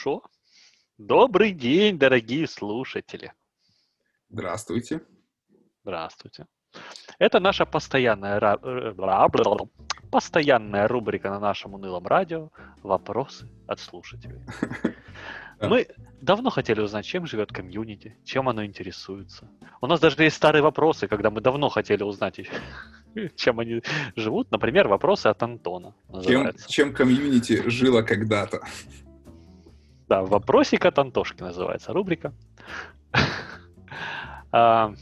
Хорошо. Добрый день, дорогие слушатели. Здравствуйте. Здравствуйте. Это наша постоянная, ра- постоянная рубрика на нашем унылом радио «Вопросы от слушателей». Мы давно хотели узнать, чем живет комьюнити, чем оно интересуется. У нас даже есть старые вопросы, когда мы давно хотели узнать, чем они живут. Например, вопросы от Антона. Чем, чем комьюнити жило когда-то? Да, вопросик от Антошки называется рубрика. А,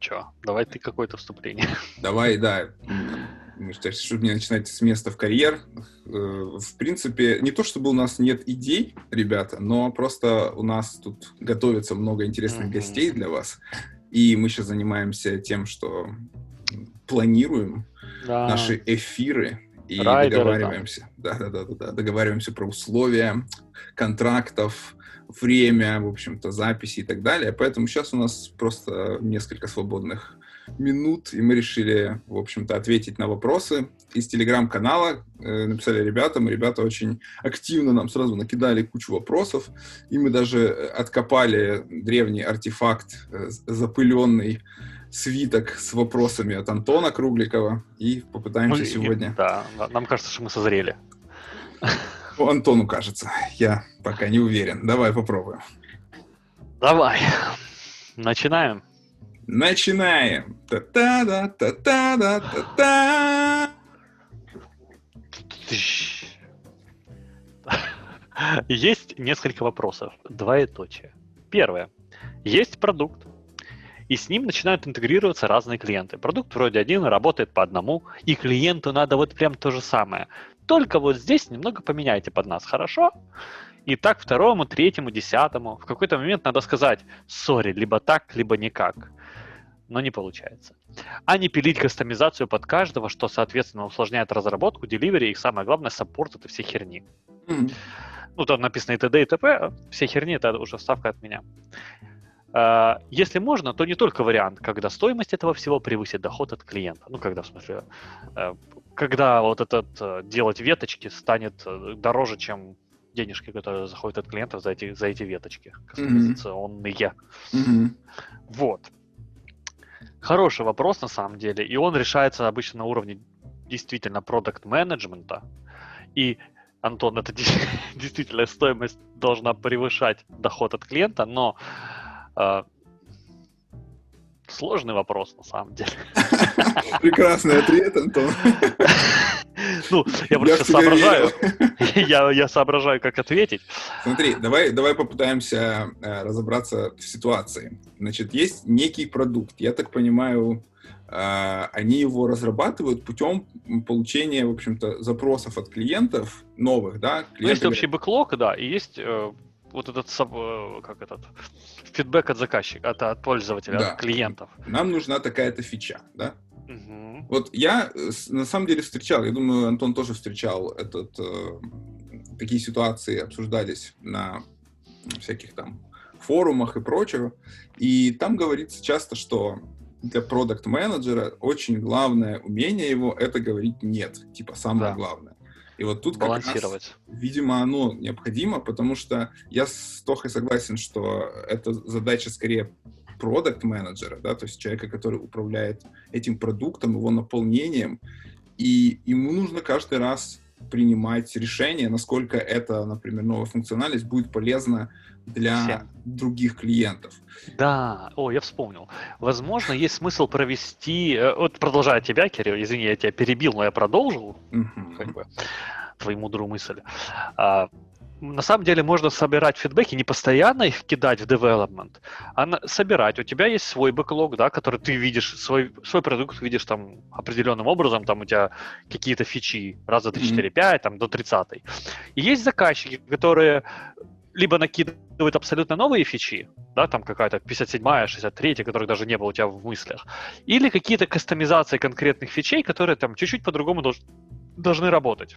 Чё, давай ты какое-то вступление. Давай, да. Чтобы не начинать с места в карьер. э, В принципе, не то чтобы у нас нет идей, ребята, но просто у нас тут готовится много интересных гостей для вас. И мы сейчас занимаемся тем, что планируем Да. наши эфиры и Райдеры, договариваемся. Да, да, да, да, да. Договариваемся про условия контрактов, время, в общем-то, записи и так далее. Поэтому сейчас у нас просто несколько свободных минут, и мы решили, в общем-то, ответить на вопросы из телеграм-канала. Э, написали ребятам, и ребята очень активно нам сразу накидали кучу вопросов, и мы даже э, откопали древний артефакт, э, запыленный свиток с вопросами от Антона Кругликова, и попытаемся Мы- сегодня... Да, на- нам кажется, что мы созрели. Ну, Антону кажется, я пока не уверен. Давай попробуем. Давай. Начинаем. Начинаем. Та-та-да, та-та-да, та-та. Есть несколько вопросов. Двоеточие. Первое. Есть продукт, и с ним начинают интегрироваться разные клиенты. Продукт вроде один работает по одному, и клиенту надо вот прям то же самое. Только вот здесь немного поменяйте под нас, хорошо? И так второму, третьему, десятому. В какой-то момент надо сказать, сори, либо так, либо никак. Но не получается. А не пилить кастомизацию под каждого, что, соответственно, усложняет разработку, деливери и, самое главное, саппорт этой всей херни. М, Ну, там написано и т.д. и т.п. Все херни, это уже вставка от меня. А, Если можно, то не только вариант, когда стоимость этого всего превысит доход от клиента. Ну, когда, в смысле, э, когда вот этот э, делать веточки станет э, дороже, чем денежки, которые заходят от клиентов за эти, за эти веточки кастомизационные. мгм. Вот. Хороший вопрос на самом деле, и он решается обычно на уровне действительно продукт менеджмента. И Антон, это де- действительно стоимость должна превышать доход от клиента, но э, сложный вопрос на самом деле. Прекрасный ответ, Антон. Ну, я просто соображаю. Я, я соображаю, как ответить. Смотри, давай, давай попытаемся э, разобраться в ситуации. Значит, есть некий продукт. Я так понимаю, э, они его разрабатывают путем получения, в общем-то, запросов от клиентов новых, да? Ну, Клиенты есть общий бэклог, да, и есть э, вот этот, э, как этот, фидбэк от заказчика, от, от пользователя, Да. от клиентов. Нам нужна такая-то фича, да? Мгм. Вот я э, на самом деле встречал, я думаю, Антон тоже встречал этот, э, такие ситуации обсуждались на всяких там форумах и прочего. И там говорится часто, что для продукт менеджера очень главное умение его это говорить нет, типа самое Да. главное. И вот тут как раз, видимо, оно необходимо, потому что я с Тохой согласен, что это задача скорее продукт менеджера, да, то есть человека, который управляет этим продуктом, его наполнением, и ему нужно каждый раз принимать решение, насколько эта, например, новая функциональность будет полезна для Всем. других клиентов. Да, о, я вспомнил. Возможно, есть смысл провести... э, Вот продолжая тебя, Кирилл, извини, я тебя перебил, но я продолжил, Мгм. как бы, твою мудрую мысль. На самом деле можно собирать фидбэки, не постоянно их кидать в development, а на- собирать. У тебя есть свой бэклог, да, который ты видишь, свой, свой продукт видишь там определенным образом, там у тебя какие-то фичи, раза 3, Мгм. 4, 5, там до 30. И есть заказчики, которые либо накидывают абсолютно новые фичи, да, там какая-то 57-я, 63-я, которых даже не было у тебя в мыслях, или какие-то кастомизации конкретных фичей, которые там чуть-чуть по-другому долж- должны работать.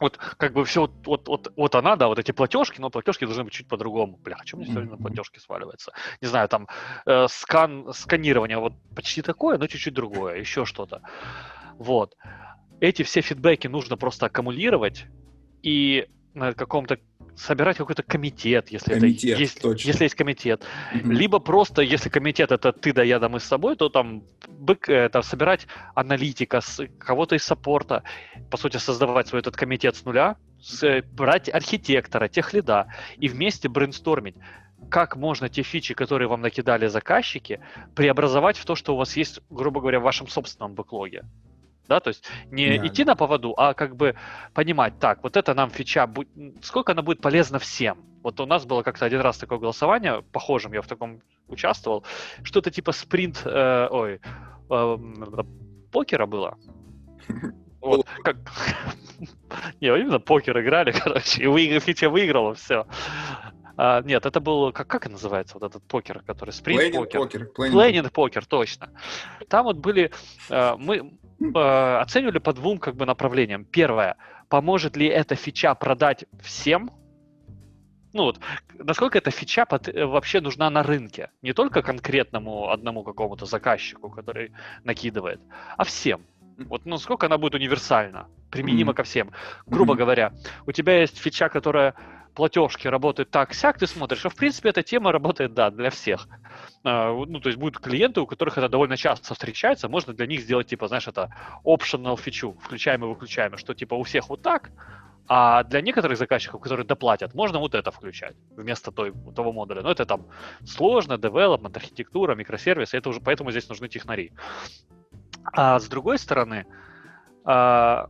Вот как бы все, вот, вот, вот, вот она, да, вот эти платежки, но платежки должны быть чуть по-другому. Бля, а что мне на Мгм. платежки сваливается? Не знаю, там э, скан, сканирование вот почти такое, но чуть-чуть другое, еще что-то. Вот. Эти все фидбэки нужно просто аккумулировать и на каком-то собирать какой-то комитет, если комитет, это есть, точно. если есть комитет, Мгм. либо просто, если комитет это ты да я да мы с собой, то там бык, э, там собирать аналитика, с- кого-то из саппорта, по сути создавать свой этот комитет с нуля, с- э, брать архитектора, тех лида и вместе брейнстормить, как можно те фичи, которые вам накидали заказчики, преобразовать в то, что у вас есть, грубо говоря, в вашем собственном бэклоге. Да, то есть не Реально. идти на поводу, а как бы понимать, так, вот это нам фича, сколько она будет полезна всем. Вот у нас было как-то один раз такое голосование, похожим я в таком участвовал, что-то типа спринт, э, ой, эм, покера было. Вот, как... Не, именно покер играли, короче, и вы, фича выиграла, все. нет, это был, как, как называется, вот этот покер, который спринт покер. покер. planning Плейнинг покер, точно. Там вот были, э, мы э, оценивали по двум как бы направлениям. Первое, поможет ли эта фича продать всем? Ну вот, насколько эта фича пот- э, вообще нужна на рынке? Не только конкретному одному какому-то заказчику, который накидывает, а всем. Вот насколько она будет универсальна, применима Мгм. ко всем. Грубо Мгм. говоря, у тебя есть фича, которая платежки работают так сяк, ты смотришь, а в принципе эта тема работает, да, для всех. А, Ну, то есть будут клиенты, у которых это довольно часто встречается, можно для них сделать, типа, знаешь, это optional фичу, включаем и выключаем, что типа у всех вот так, а для некоторых заказчиков, которые доплатят, можно вот это включать вместо той, того модуля. Но это там сложно, development, архитектура, микросервисы, это уже поэтому здесь нужны технари. А с другой стороны, а,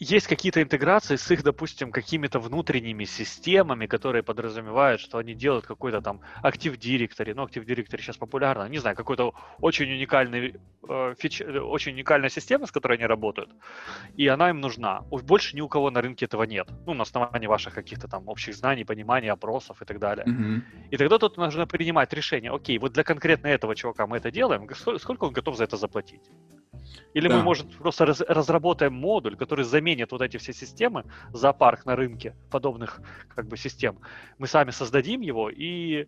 есть какие-то интеграции с их, допустим, какими-то внутренними системами, которые подразумевают, что они делают какой-то там Active Directory, ну, Active Directory сейчас популярно, не знаю, какой-то очень уникальный э, фич, очень уникальная система, с которой они работают, и она им нужна. У- Больше ни у кого на рынке этого нет. Ну, на основании ваших каких-то там общих знаний, понимания, опросов и так далее. Мгм. И тогда тут нужно принимать решение, окей, вот для конкретно этого чувака мы это делаем, сколько он готов за это заплатить? Или мы, Да. может, просто раз- разработаем модуль, который заменит вот эти все системы, зоопарк на рынке подобных как бы систем. Мы сами создадим его, и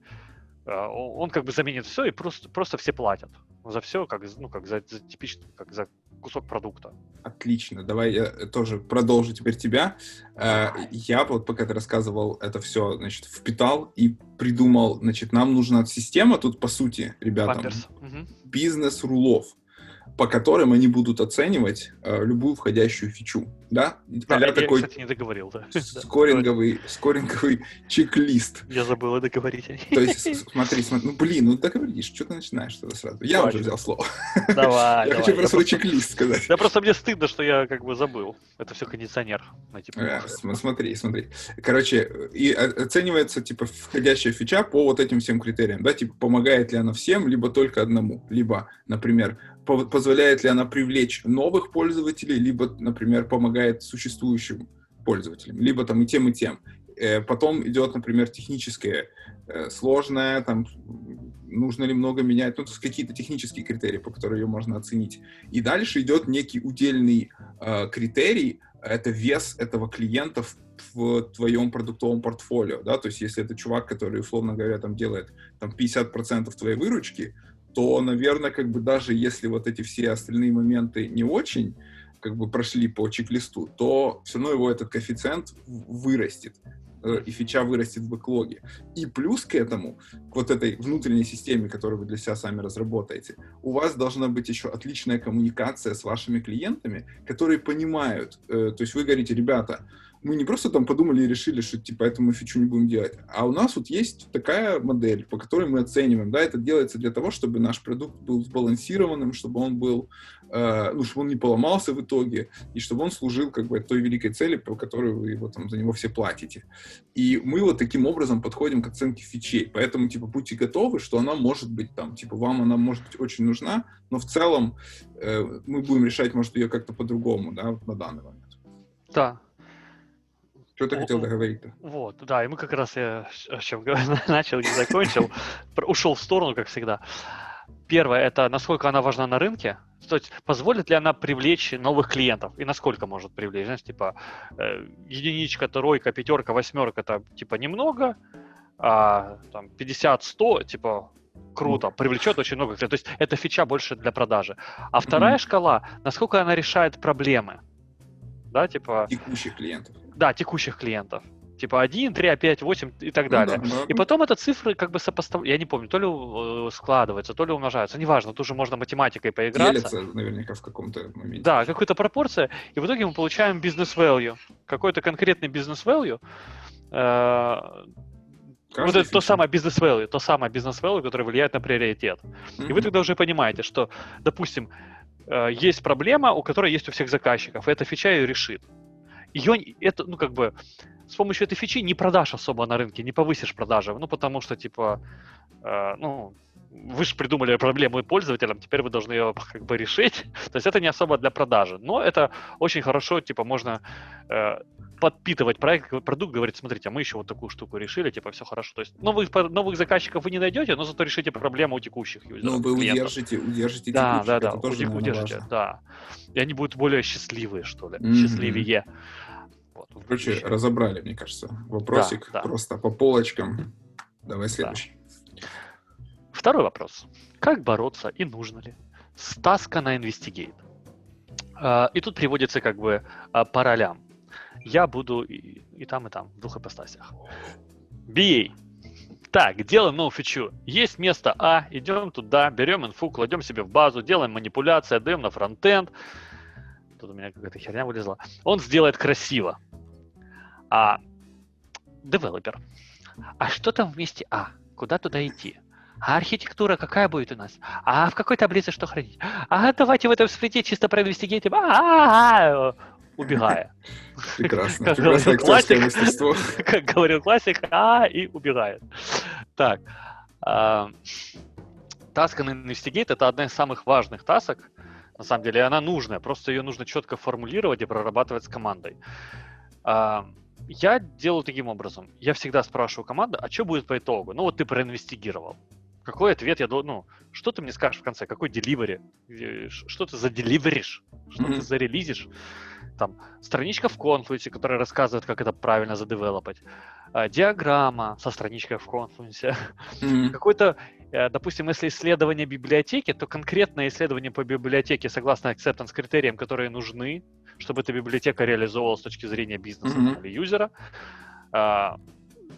э, он как бы заменит все, и просто, просто все платят за все, как, ну, как за, за типично, как за кусок продукта. Отлично, давай я тоже продолжу теперь тебя. Э, Я вот пока ты рассказывал это все, значит, впитал и придумал, значит, нам нужна система тут, по сути, ребятам, Памперс. Мгм. бизнес-рулов, по которым они будут оценивать э, любую входящую фичу, да? Да, А-ля я, такой кстати, не договорил, да. Да, скоринговый, скоринговый чек-лист. Я забыл договорить. То есть, смотри, смотри, ну блин, ну договоришь, что ты начинаешь тогда сразу? Я уже взял слово. Давай, Я давай. хочу про свой просто- чек-лист сказать. Да просто мне стыдно, что я как бы забыл. Это все кондиционер. на типа. Э, см- Смотри, смотри. Короче, и оценивается, типа, входящая фича по вот этим всем критериям, да, типа, помогает ли она всем, либо только одному, либо, например, позволяет ли она привлечь новых пользователей, либо, например, помогает существующим пользователям, либо там и тем, и тем. Э, Потом идет, например, техническое, э, сложное, там, нужно ли много менять, ну, то есть какие-то технические критерии, по которым ее можно оценить. И дальше идет некий удельный э, критерий, это вес этого клиента в, в твоем продуктовом портфолио, да, то есть если это чувак, который, условно говоря, там делает там 50% твоей выручки, то, наверное, как бы даже если вот эти все остальные моменты не очень как бы прошли по чек-листу, то все равно его этот коэффициент вырастет, э, и фича вырастет в бэклоге. И плюс к этому, к вот этой внутренней системе, которую вы для себя сами разработаете, у вас должна быть еще отличная коммуникация с вашими клиентами, которые понимают, э, то есть вы говорите, ребята, мы не просто там подумали и решили, что типа эту мы фичу не будем делать, а у нас вот есть такая модель, по которой мы оцениваем, да, это делается для того, чтобы наш продукт был сбалансированным, чтобы он был, э, ну, чтобы он не поломался в итоге, и чтобы он служил как бы той великой цели, по которой вы его там за него все платите. И мы вот таким образом подходим к оценке фичей, поэтому типа будьте готовы, что она может быть там, типа вам она может быть очень нужна, но в целом э, мы будем решать, может, ее как-то по-другому, да, на данный момент. Да, Что ты О, хотел о. договорить-то? вот, да, и мы как раз, я с с чем начал и закончил, ушел в сторону, как всегда. Первое, это насколько она важна на рынке, то есть позволит ли она привлечь новых клиентов, и насколько может привлечь, знаешь, типа э, единичка, тройка, пятерка, восьмерка, это типа немного, а там 50-100, типа круто, привлечет очень много клиентов, то есть это фича больше для продажи. А вторая Мгм. шкала, насколько она решает проблемы, да, типа Текущих клиентов. Да, текущих клиентов. Типа 1, 3, 5, 8 и так далее. Ну, да, И потом это цифры как бы сопоставляются, я не помню, то ли э, складываются, то ли умножаются, неважно, тут уже можно математикой поиграться. Делятся наверняка в каком-то моменте. Да, какая-то пропорция, и в итоге мы получаем бизнес-value, какой-то конкретный бизнес-value, э, вот Каждый это то фича. самое бизнес-value, то самое бизнес-value, которое влияет на приоритет. И вы тогда уже понимаете, что, допустим, э, есть проблема, у которой есть у всех заказчиков, и эта фича ее решит. Ее, это, ну, как бы, с помощью этой фичи не продашь особо на рынке, не повысишь продажи, ну, потому что, типа, э, ну, вы же придумали проблему пользователям, теперь вы должны ее как бы решить. То есть это не особо для продажи, но это очень хорошо, типа, можно э, подпитывать проект, продукт, говорит, смотрите, а мы еще вот такую штуку решили, типа, все хорошо. То есть новых, новых заказчиков вы не найдете, но зато решите проблему у текущих юзеров. Ну, вы клиентов. удержите, удержите Да, текущих, да, да, это тоже, удержите, наверное, удержите, важно. да. И они будут более счастливые, что ли, Мгм. счастливее. Вот, Короче, разобрали, мне кажется, вопросик да. просто по полочкам. Давай следующий. Второй вопрос. Как бороться и нужно ли с таска на Investigate? А, И тут приводится как бы а, по ролям. Я буду и, и там, и там, в двух ипостасях. BA. Так, делаем новую фичу. Есть место А, идем туда, берем инфу, кладем себе в базу, делаем манипуляции, отдаем на фронтенд. Тут у меня какая-то херня вылезла. Он сделает красиво. А девелопер. А что там вместе А? Куда туда идти? А архитектура какая будет у нас? А в какой таблице что хранить? А давайте в этом сплите чисто проинвестигейтим. А-а-а, убегая. Прекрасно. Как Прекрасное говорил актерское классик. мастерство. Как говорил классик, а и убегает. Так. Таска на Investigate это одна из самых важных тасок. На самом деле, и она нужная. Просто ее нужно четко формулировать и прорабатывать с командой. А, Я делаю таким образом. Я всегда спрашиваю команду, а что будет по итогу? Ну вот ты проинвестигировал. Какой ответ я должен... Ну, что ты мне скажешь в конце? Какой деливери? Э, Что ты заделиверишь? Что ты зарелизишь? Там, страничка в Confluence, которая рассказывает, как это правильно задевелопать. А, Диаграмма со страничкой в Confluence. Мгм. Какой-то, э, допустим, если исследование библиотеки, то конкретное исследование по библиотеке согласно acceptance критериям, которые нужны, чтобы эта библиотека реализовывалась с точки зрения бизнеса Мгм. или юзера.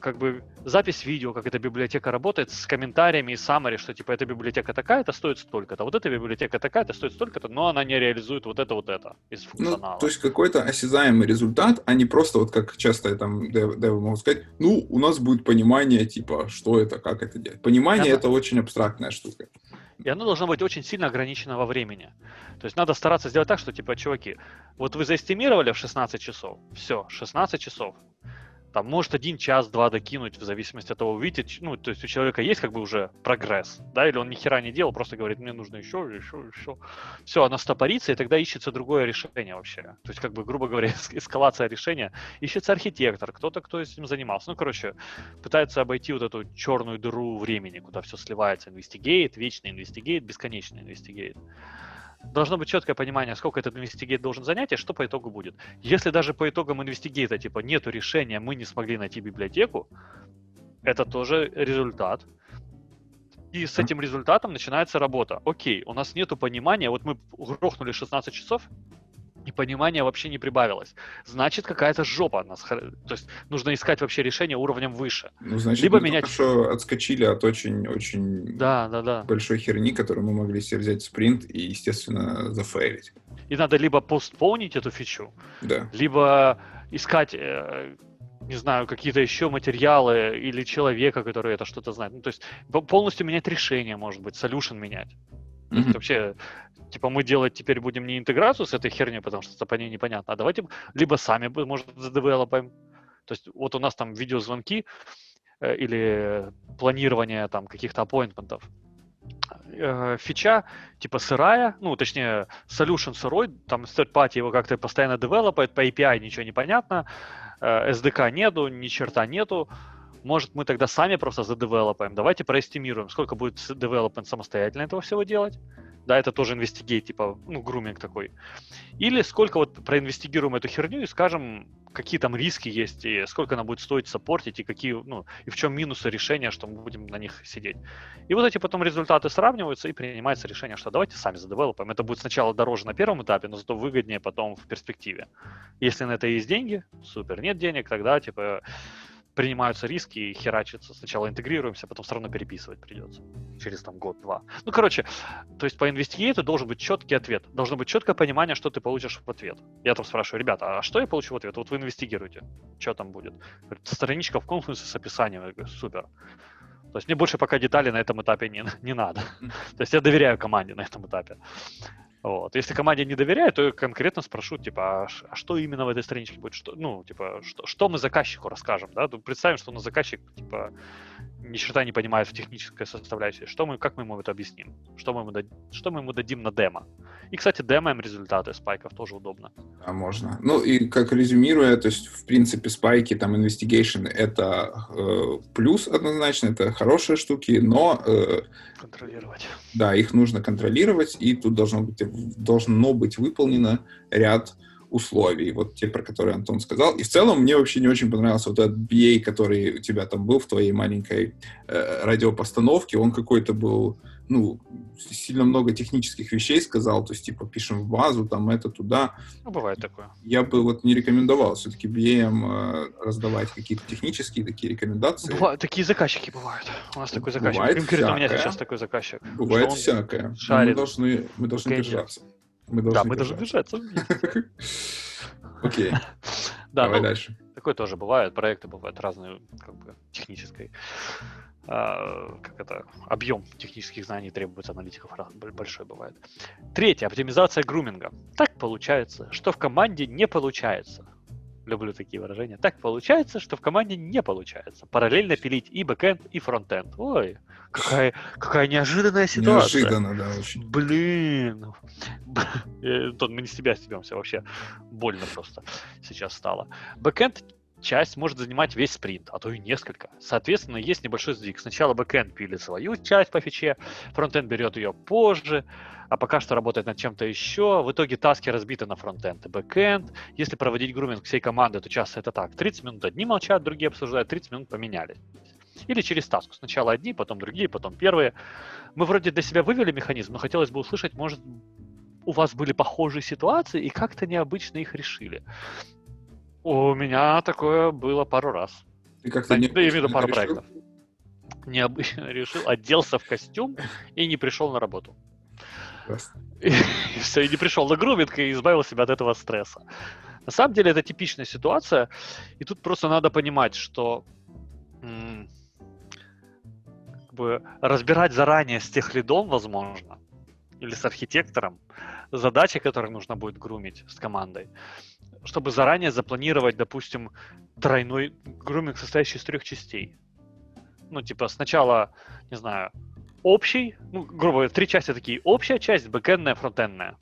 Как бы запись видео, как эта библиотека работает, с комментариями и summary, что типа эта библиотека такая-то стоит столько-то, вот эта библиотека такая-то стоит столько-то, но она не реализует вот это вот это из Ну, функционала. то есть какой-то осязаемый результат, а не просто вот как часто там дев- девы могут сказать, ну, у нас будет понимание, типа, что это, как это делать. Понимание Я- это очень абстрактная штука. И оно должно быть очень сильно ограничено во времени. То есть надо стараться сделать так, что, типа, чуваки, вот вы заэстимировали в 16 часов, все, 16 часов. Там, может, один час, два докинуть, в зависимости от того, увидите, ч- ну, то есть у человека есть как бы уже прогресс, да, или он ни хера не делал, просто говорит, мне нужно еще, еще, еще. Все, оно стопорится, и тогда ищется другое решение вообще. То есть, как бы, грубо говоря, эс- эскалация решения. Ищется архитектор, кто-то, кто этим занимался. Ну, короче, пытается обойти вот эту черную дыру времени, куда все сливается. Инвестигейт, вечный инвестигейт, бесконечный инвестигейт. Должно быть четкое понимание, сколько этот инвестигейт должен занять и что по итогу будет. Если даже по итогам инвестигейта, типа, нету решения, мы не смогли найти библиотеку, это тоже результат. И с этим результатом начинается работа. Окей, у нас нету понимания, вот мы грохнули 16 часов, и понимания вообще не прибавилось. Значит, какая-то жопа нас... То есть нужно искать вообще решение уровнем выше. Ну, значит, Либо мы менять- что отскочили от очень-очень Да, да, да. большой херни, которую мы могли себе взять спринт и, естественно, зафейлить. И надо либо постпоунить эту фичу, Да. либо искать, э, не знаю, какие-то еще материалы или человека, который это что-то знает. Ну, то есть по- полностью менять решение, может быть, solution менять. То есть вообще, типа, мы делать теперь будем не интеграцию с этой херней, потому что по ней непонятно, а давайте либо сами, может, задевелопаем. То есть вот у нас там видеозвонки э, или планирование там каких-то аппоинтментов. Э, Фича типа сырая, ну, точнее, solution сырой, там third party его как-то постоянно девелопает, по API ничего не понятно, э, SDK нету, ни черта нету. Может, мы тогда сами просто задевелопаем. Давайте проэстимируем, сколько будет development самостоятельно этого всего делать. да, это тоже инвестигейт, типа, ну, груминг такой. Или сколько вот проинвестигируем эту херню и скажем, какие там риски есть, и сколько она будет стоить саппортить, и какие, ну, и в чем минусы решения, что мы будем на них сидеть. И вот эти потом результаты сравниваются, и принимается решение, что давайте сами задевелопаем. Это будет сначала дороже на первом этапе, но зато выгоднее потом в перспективе. Если на это есть деньги, супер. Нет денег, тогда, типа, принимаются риски и херачится. Сначала интегрируемся, потом все равно переписывать придется. Через там год-два. Ну, короче, то есть по инвестигейту должен быть четкий ответ. Должно быть четкое понимание, что ты получишь в ответ. Я там спрашиваю, ребята, а что я получу в ответ? Вот вы инвестигируете. Что там будет? Говорит, страничка в конфликте с описанием. Я говорю, супер. То есть мне больше пока деталей на этом этапе не, не надо. То есть я доверяю команде на этом этапе. Вот. Если команде не доверяю, то конкретно спрошу, типа, а, а что именно в этой страничке будет? Что, ну, типа, что, что мы заказчику расскажем, да? Представим, что на заказчик, типа, ни черта не понимает в технической составляющей. Что мы, как мы ему это объясним? Что мы ему, дадим, что мы ему дадим на демо? И, кстати, демоем результаты спайков тоже удобно. А можно. Ну и как резюмируя, то есть, в принципе, спайки, там, investigation — это э, плюс однозначно, это хорошие штуки, но... Э, контролировать. Да, их нужно контролировать, и тут должно быть, должно быть выполнено ряд условий, вот те, про которые Антон сказал. И в целом мне вообще не очень понравился вот этот BA, который у тебя там был в твоей маленькой э, радиопостановке. Он какой-то был, ну, сильно много технических вещей сказал, то есть, типа, пишем в базу, там, это, туда. Ну, бывает такое. Я бы вот не рекомендовал все-таки BA э, раздавать какие-то технические такие рекомендации. Бывают, такие заказчики бывают. У нас такой заказчик. Бывает Конкретно всякое. у меня сейчас такой заказчик. Бывает всякое. Шарит. Мы должны, мы должны Окей. держаться. Мы должны Да, мы должны держаться вместе. Окей, Да, давай ну, дальше. Такое тоже бывает, проекты бывают разные, как бы, технической, как это, объем технических знаний требуется аналитиков большой бывает. Третье, оптимизация груминга. Так получается, что в команде не получается. Люблю такие выражения. Так получается, что в команде не получается. Параллельно пилить и бэкэнд, и фронтенд. Ой, какая, какая неожиданная ситуация. Неожиданно, да, очень. Блин. Э, Тот, мы не с тебя стебемся вообще. Больно просто сейчас стало. Backend часть может занимать весь спринт, а то и несколько. Соответственно, есть небольшой сдвиг. Сначала backend пилит свою часть по фиче, frontend берет ее позже, а пока что работает над чем-то еще. В итоге таски разбиты на frontend и backend. Если проводить груминг всей команды, то часто это так. 30 минут одни молчат, другие обсуждают, 30 минут поменяли. Или через таску. Сначала одни, потом другие, потом первые. Мы вроде для себя вывели механизм, но хотелось бы услышать, может, у вас были похожие ситуации и как-то необычно их решили. У меня такое было пару раз. Ты как-то не да, я имею пару решил? проектов. Необычно решил, оделся в костюм и не пришел на работу. Классно. И все, и не пришел на груминг и избавил себя от этого стресса. На самом деле это типичная ситуация, и тут просто надо понимать, что м, как бы разбирать заранее с тех лидом, возможно, или с архитектором, задачи, которые нужно будет грумить с командой, чтобы заранее запланировать, допустим, тройной груминг, состоящий из трех частей. Ну, типа, сначала, не знаю, общий, ну, грубо говоря, три части такие. Общая часть, бэкэндная, фронтендная.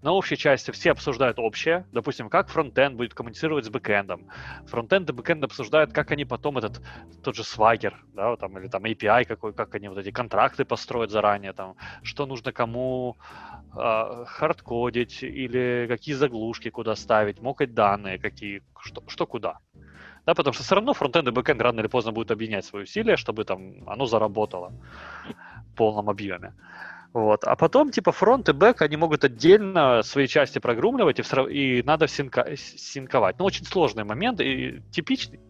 На общей части все обсуждают общее, допустим, как фронтенд будет коммуницировать с бэкэндом. Frontend и backend обсуждают, как они потом этот, тот же Swagger, да, там, или там API какой, как они вот эти контракты построят заранее, там, что нужно кому э, хардкодить, или какие заглушки куда ставить, мокать данные, какие, что, что куда. Да, потому что все равно frontend и backend рано или поздно будут объединять свои усилия, чтобы там оно заработало в полном объеме. Вот. А потом, типа, фронт и back, они могут отдельно свои части прогрумливать, и, всра- и надо синка- синковать. Ну, очень сложный момент, и типичный,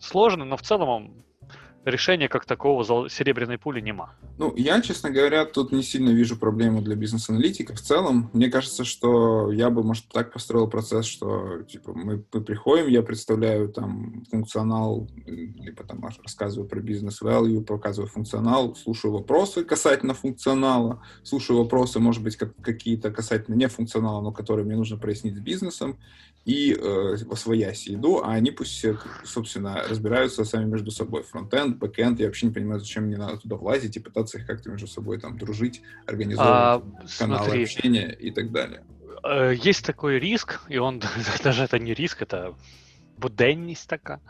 сложный, но в целом он- решения как такого серебряной пули нема. Ну, я, честно говоря, тут не сильно вижу проблему для бизнес-аналитика. В целом, мне кажется, что я бы, может, так построил процесс, что, типа, мы, мы приходим, я представляю там функционал, либо там рассказываю про бизнес-value, показываю функционал, слушаю вопросы касательно функционала, слушаю вопросы, может быть, как, какие-то касательно не функционала, но которые мне нужно прояснить с бизнесом, и э, во свояси иду, а они пусть, собственно, разбираются сами между собой. Фронтенд, бэкенд, я вообще не понимаю, зачем мне надо туда влазить и пытаться их как-то между собой там дружить, организовывать А, каналы смотри. общения и так далее. Э, Есть такой риск, и он даже это не риск, это обыденность такая.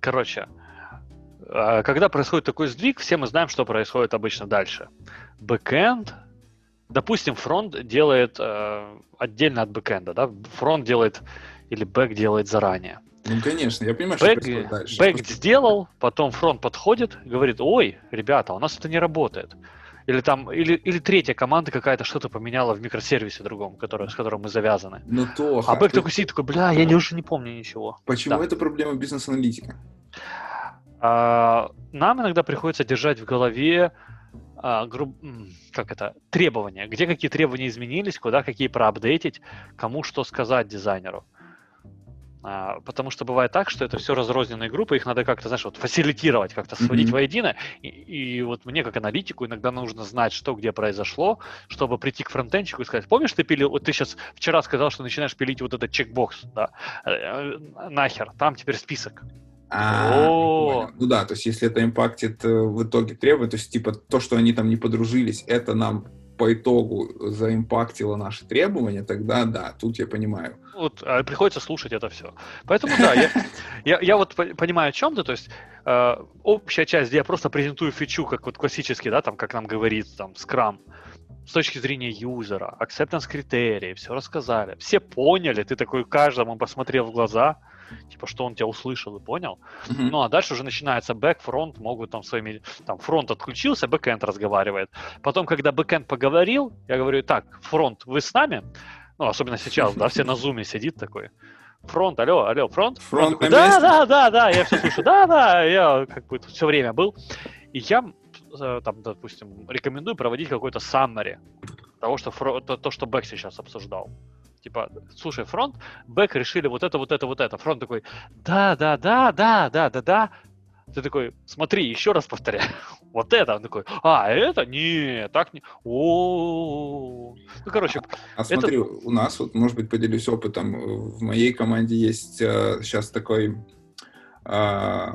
Короче, э, когда происходит такой сдвиг, все мы знаем, что происходит обычно дальше. Бэкэнд допустим, фронт делает э, отдельно от бэкэнда, да? Фронт делает или бэк делает заранее. Ну, конечно, я понимаю, бэк, что дальше. Бэк Просто... сделал, потом фронт подходит, говорит, ой, ребята, у нас это не работает. Или там, или, или третья команда какая-то что-то поменяла в микросервисе другом, который, с которым мы завязаны. Ну то. А бэк ты... такой сидит, такой, бля, я уже не помню ничего. Почему да. это проблема бизнес-аналитика? А, нам иногда приходится держать в голове а, груб... как это, требования, где какие требования изменились, куда какие проапдейтить, кому что сказать дизайнеру. А, потому что бывает так, что это все разрозненные группы, их надо как-то, знаешь, вот фасилитировать, как-то сводить mm-hmm. воедино. И, и вот мне, как аналитику, иногда нужно знать, что где произошло, чтобы прийти к фронтенчику и сказать, помнишь, ты пилил, вот ты сейчас вчера сказал, что начинаешь пилить вот этот чекбокс, да, э, э, нахер, там теперь список. А, ну да, то есть если это импактит э, в итоге требует, то есть типа то, что они там не подружились, это нам по итогу заимпактило наши требования, тогда да, тут я понимаю. Вот а, приходится слушать это все. Поэтому да, я, я, я вот понимаю о чем ты, то есть э, общая часть, где я просто презентую фичу, как вот классический, да, там, как нам говорит там Scrum, с точки зрения юзера, acceptance критерии, все рассказали, все поняли, ты такой каждому посмотрел в глаза, типа, что он тебя услышал и понял. Mm-hmm. Ну, а дальше уже начинается бэк, фронт, могут там своими, там, фронт отключился, бэкэнд разговаривает. Потом, когда бэкэнд поговорил, я говорю, так, фронт, вы с нами? Ну, особенно сейчас, да, все на зуме сидит такой. Фронт, алло, алло, фронт? Фронт, такой, да, да, да, да, я все слышу, да, да, я как бы все время был. И я, э, там, допустим, рекомендую проводить какой-то summary того, что, то, то, что Бэк сейчас обсуждал типа, слушай, фронт, бэк решили вот это, вот это, вот это. Фронт такой, да, да, да, да, да, да, да. Ты такой, смотри, еще раз повторяю. вот это. Он такой, а, это? Не, так не. О, Ну, короче. А это... смотри, у нас, вот, может быть, поделюсь опытом. В моей команде есть э, сейчас такой э,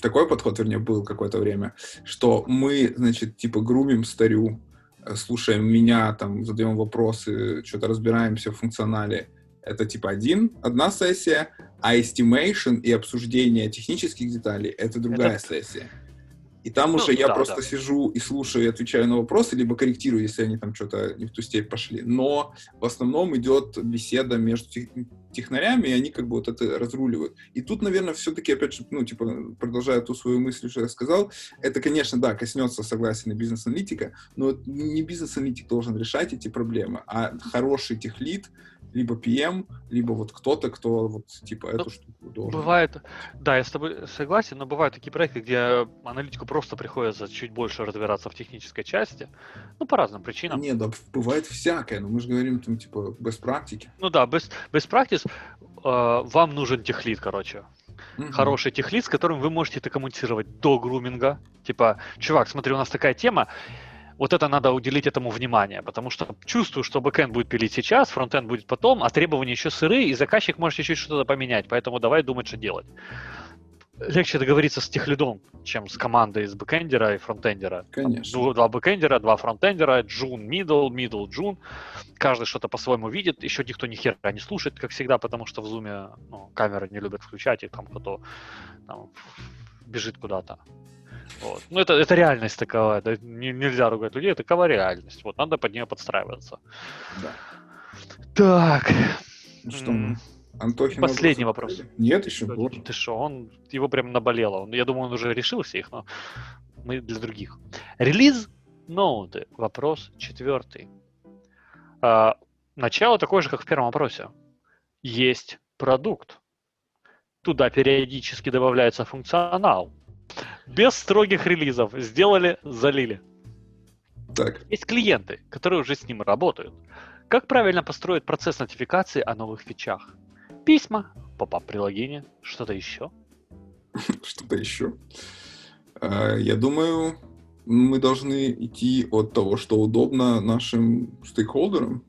такой подход, вернее, был какое-то время, что мы, значит, типа грумим старю Э, слушаем меня, там, задаем вопросы, что-то разбираемся в функционале, это типа один, одна сессия, а estimation и обсуждение технических деталей — это другая это... сессия. И там ну, уже я да, просто да. сижу и слушаю и отвечаю на вопросы, либо корректирую, если они там что-то не в ту степь пошли. Но в основном идет беседа между тех, технарями, и они как бы вот это разруливают. И тут, наверное, все-таки, опять же, ну, типа, продолжая ту свою мысль, что я сказал, это, конечно, да, коснется, согласен, и бизнес-аналитика, но не бизнес-аналитик должен решать эти проблемы, а хороший техлит, либо PM, либо вот кто-то, кто вот типа ну, эту штуку должен. Бывает, да, я с тобой согласен, но бывают такие проекты, где аналитику просто приходится чуть больше разбираться в технической части, ну, по разным причинам. Не, да, бывает всякое, но мы же говорим там, типа, без практики. Ну да, без, без практики э, вам нужен техлит, короче. Mm-hmm. Хороший техлид, с которым вы можете это коммуницировать до груминга. Типа, чувак, смотри, у нас такая тема, вот это надо уделить этому внимание, потому что чувствую, что бэкэнд будет пилить сейчас, фронтенд будет потом, а требования еще сырые, и заказчик может чуть-чуть что-то поменять, поэтому давай думать, что делать. Легче договориться с техлидом, чем с командой из бэкэндера и фронтендера. Конечно. Там, два бэкэндера, два фронтендера, джун, middle, middle, джун. Каждый что-то по-своему видит. Еще никто ни хера не слушает, как всегда, потому что в зуме ну, камеры не любят включать, и там кто-то там, бежит куда-то. Вот. Ну, это, это реальность такова, да, не, нельзя ругать людей, это такова реальность. Вот, надо под нее подстраиваться. Да. Так. Ну, что? Антохин Последний вопрос. Нет, еще боже. Ты что, он, его прям наболело. Он, я думаю, он уже решил всех, но мы для других. Релиз ноуты. Вопрос четвертый. А, начало такое же, как в первом вопросе. Есть продукт. Туда периодически добавляется функционал. Без строгих релизов. Сделали, залили. Так. Есть клиенты, которые уже с ним работают. Как правильно построить процесс нотификации о новых фичах? Письма, поп-ап приложение, что-то еще? Что-то еще? А, я думаю, мы должны идти от того, что удобно нашим стейкхолдерам.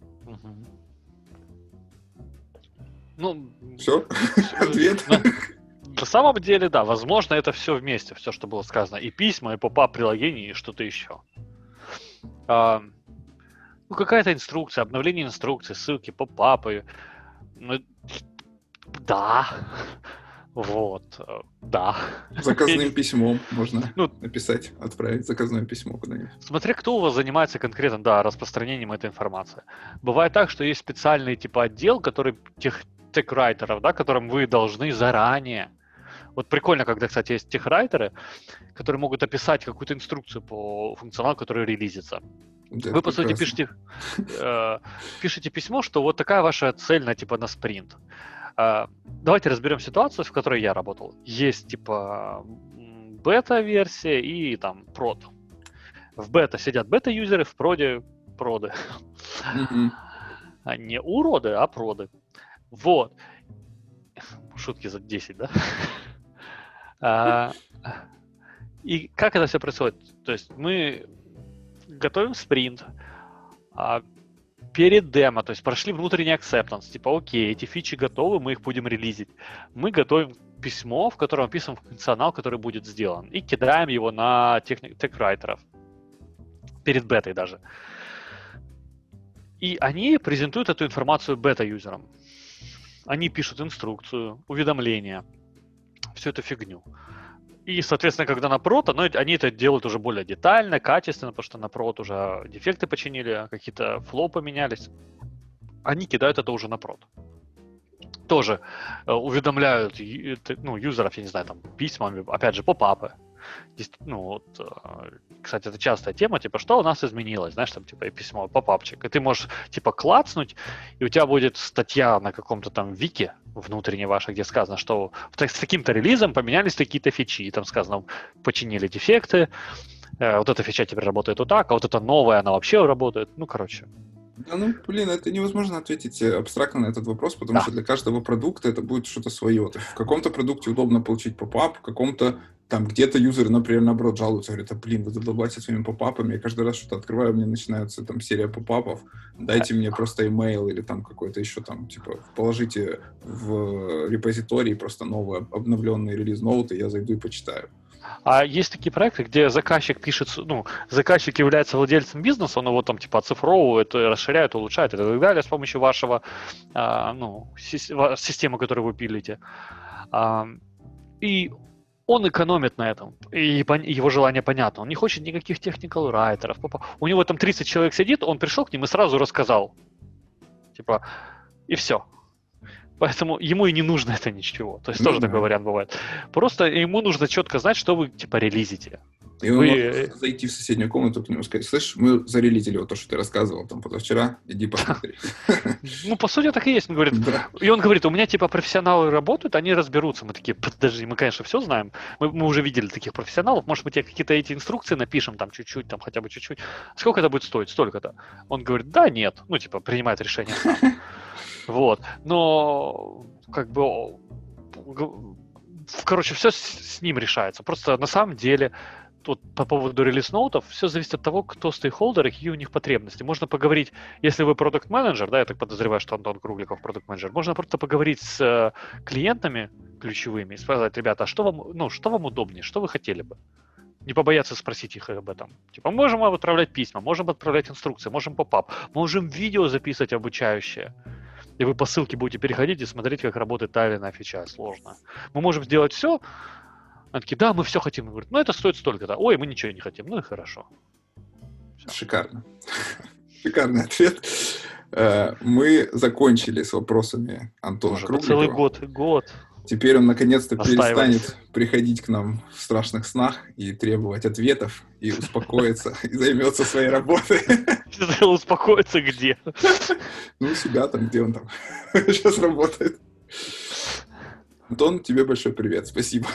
Ну, все? Ответ? На самом деле, да, возможно, это все вместе, все, что было сказано. И письма, и поп-ап приложение, и что-то еще. А, ну, какая-то инструкция, обновление инструкции, ссылки, поп-апы. Ну, да. Вот, да. Заказным письмом можно ну, написать, отправить заказное письмо куда-нибудь. Смотри, кто у вас занимается конкретно, да, распространением этой информации. Бывает так, что есть специальный типа отдел, который тех, техрайтеров, да, которым вы должны заранее вот прикольно, когда, кстати, есть техрайтеры, которые могут описать какую-то инструкцию по функционалу, который релизится. Да, Вы, по прекрасно. сути, пишете, э, пишете письмо, что вот такая ваша цель на, типа, на спринт. Э, давайте разберем ситуацию, в которой я работал. Есть, типа, бета-версия и там прод. В бета сидят бета-юзеры, в проде проды. Mm-hmm. Не уроды, а проды. Вот. Шутки за 10, да? А, и как это все происходит? То есть мы готовим спринт, а перед демо, то есть прошли внутренний acceptance, типа, окей, эти фичи готовы, мы их будем релизить. Мы готовим письмо, в котором описан функционал, который будет сделан, и кидаем его на тех-райтеров, перед бетой даже. И они презентуют эту информацию бета-юзерам. Они пишут инструкцию, уведомления, всю эту фигню. И, соответственно, когда на прото, но они это делают уже более детально, качественно, потому что на прот уже дефекты починили, какие-то флоу поменялись. Они кидают это уже на прот. Тоже э, уведомляют ну, юзеров, я не знаю, там, письмами, опять же, поп-апы ну, вот, э, кстати, это частая тема, типа, что у нас изменилось, знаешь, там, типа, письмо, попапчик, и ты можешь, типа, клацнуть, и у тебя будет статья на каком-то там вике внутренней вашей, где сказано, что с таким-то релизом поменялись какие-то фичи, и там сказано, починили дефекты, э, вот эта фича теперь работает вот так, а вот эта новая, она вообще работает, ну, короче, да, ну, блин, это невозможно ответить э, абстрактно на этот вопрос, потому да. что для каждого продукта это будет что-то свое. В каком-то продукте удобно получить поп-ап, в каком-то там где-то юзеры, например, наоборот, жалуются, говорят, а, блин, вы задолбайте своими попапами, я каждый раз что-то открываю, меня начинается там серия попапов, дайте мне просто email или там какой-то еще там, типа, положите в репозиторий просто новый обновленный релиз ноуты, я зайду и почитаю. А есть такие проекты, где заказчик пишет, ну, заказчик является владельцем бизнеса, он его там типа оцифровывает, расширяет, улучшает и так далее с помощью вашего, а, ну, системы, которую вы пилите. А, и он экономит на этом, и его желание понятно. Он не хочет никаких техникал райтеров. У него там 30 человек сидит, он пришел к ним и сразу рассказал. Типа, и все. Поэтому ему и не нужно это ничего. То есть ну, тоже да. такой вариант бывает. Просто ему нужно четко знать, что вы типа релизите. И он вы... может зайти в соседнюю комнату к нему сказать, слышь, мы зарелизили вот то, что ты рассказывал там позавчера, иди посмотри. Ну, по сути, так и есть. Он говорит, и он говорит, у меня типа профессионалы работают, они разберутся. Мы такие, подожди, мы, конечно, все знаем. Мы, мы уже видели таких профессионалов. Может, мы тебе какие-то эти инструкции напишем там чуть-чуть, там хотя бы чуть-чуть. Сколько это будет стоить? Столько-то. Он говорит, да, нет. Ну, типа, принимает решение сам. Вот. Но как бы короче, все с ним решается. Просто на самом деле тут по поводу релиз-ноутов, все зависит от того, кто стейкхолдеры, какие у них потребности. Можно поговорить, если вы продукт менеджер да, я так подозреваю, что Антон Кругликов продукт менеджер можно просто поговорить с э, клиентами ключевыми и сказать, ребята, а что вам, ну, что вам удобнее, что вы хотели бы? Не побояться спросить их об этом. Типа, можем отправлять письма, можем отправлять инструкции, можем поп-ап, можем видео записывать обучающее и вы по ссылке будете переходить и смотреть, как работает та или иная фича. Сложно. Мы можем сделать все. Они такие, да, мы все хотим. Говорят, ну это стоит столько-то. Ой, мы ничего не хотим. Ну и хорошо. Все. Шикарно. Шикарный ответ. Э, мы закончили с вопросами Антона Уже. Целый год. Год. Теперь он наконец-то перестанет приходить к нам в страшных снах и требовать ответов, и успокоится, и займется своей работой. Успокоится где? Ну, у себя там, где он там сейчас работает. Антон, тебе большой привет, спасибо.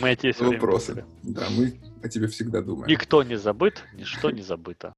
Мы о тебе Вопросы. Да, мы о тебе всегда думаем. Никто не забыт, ничто не забыто.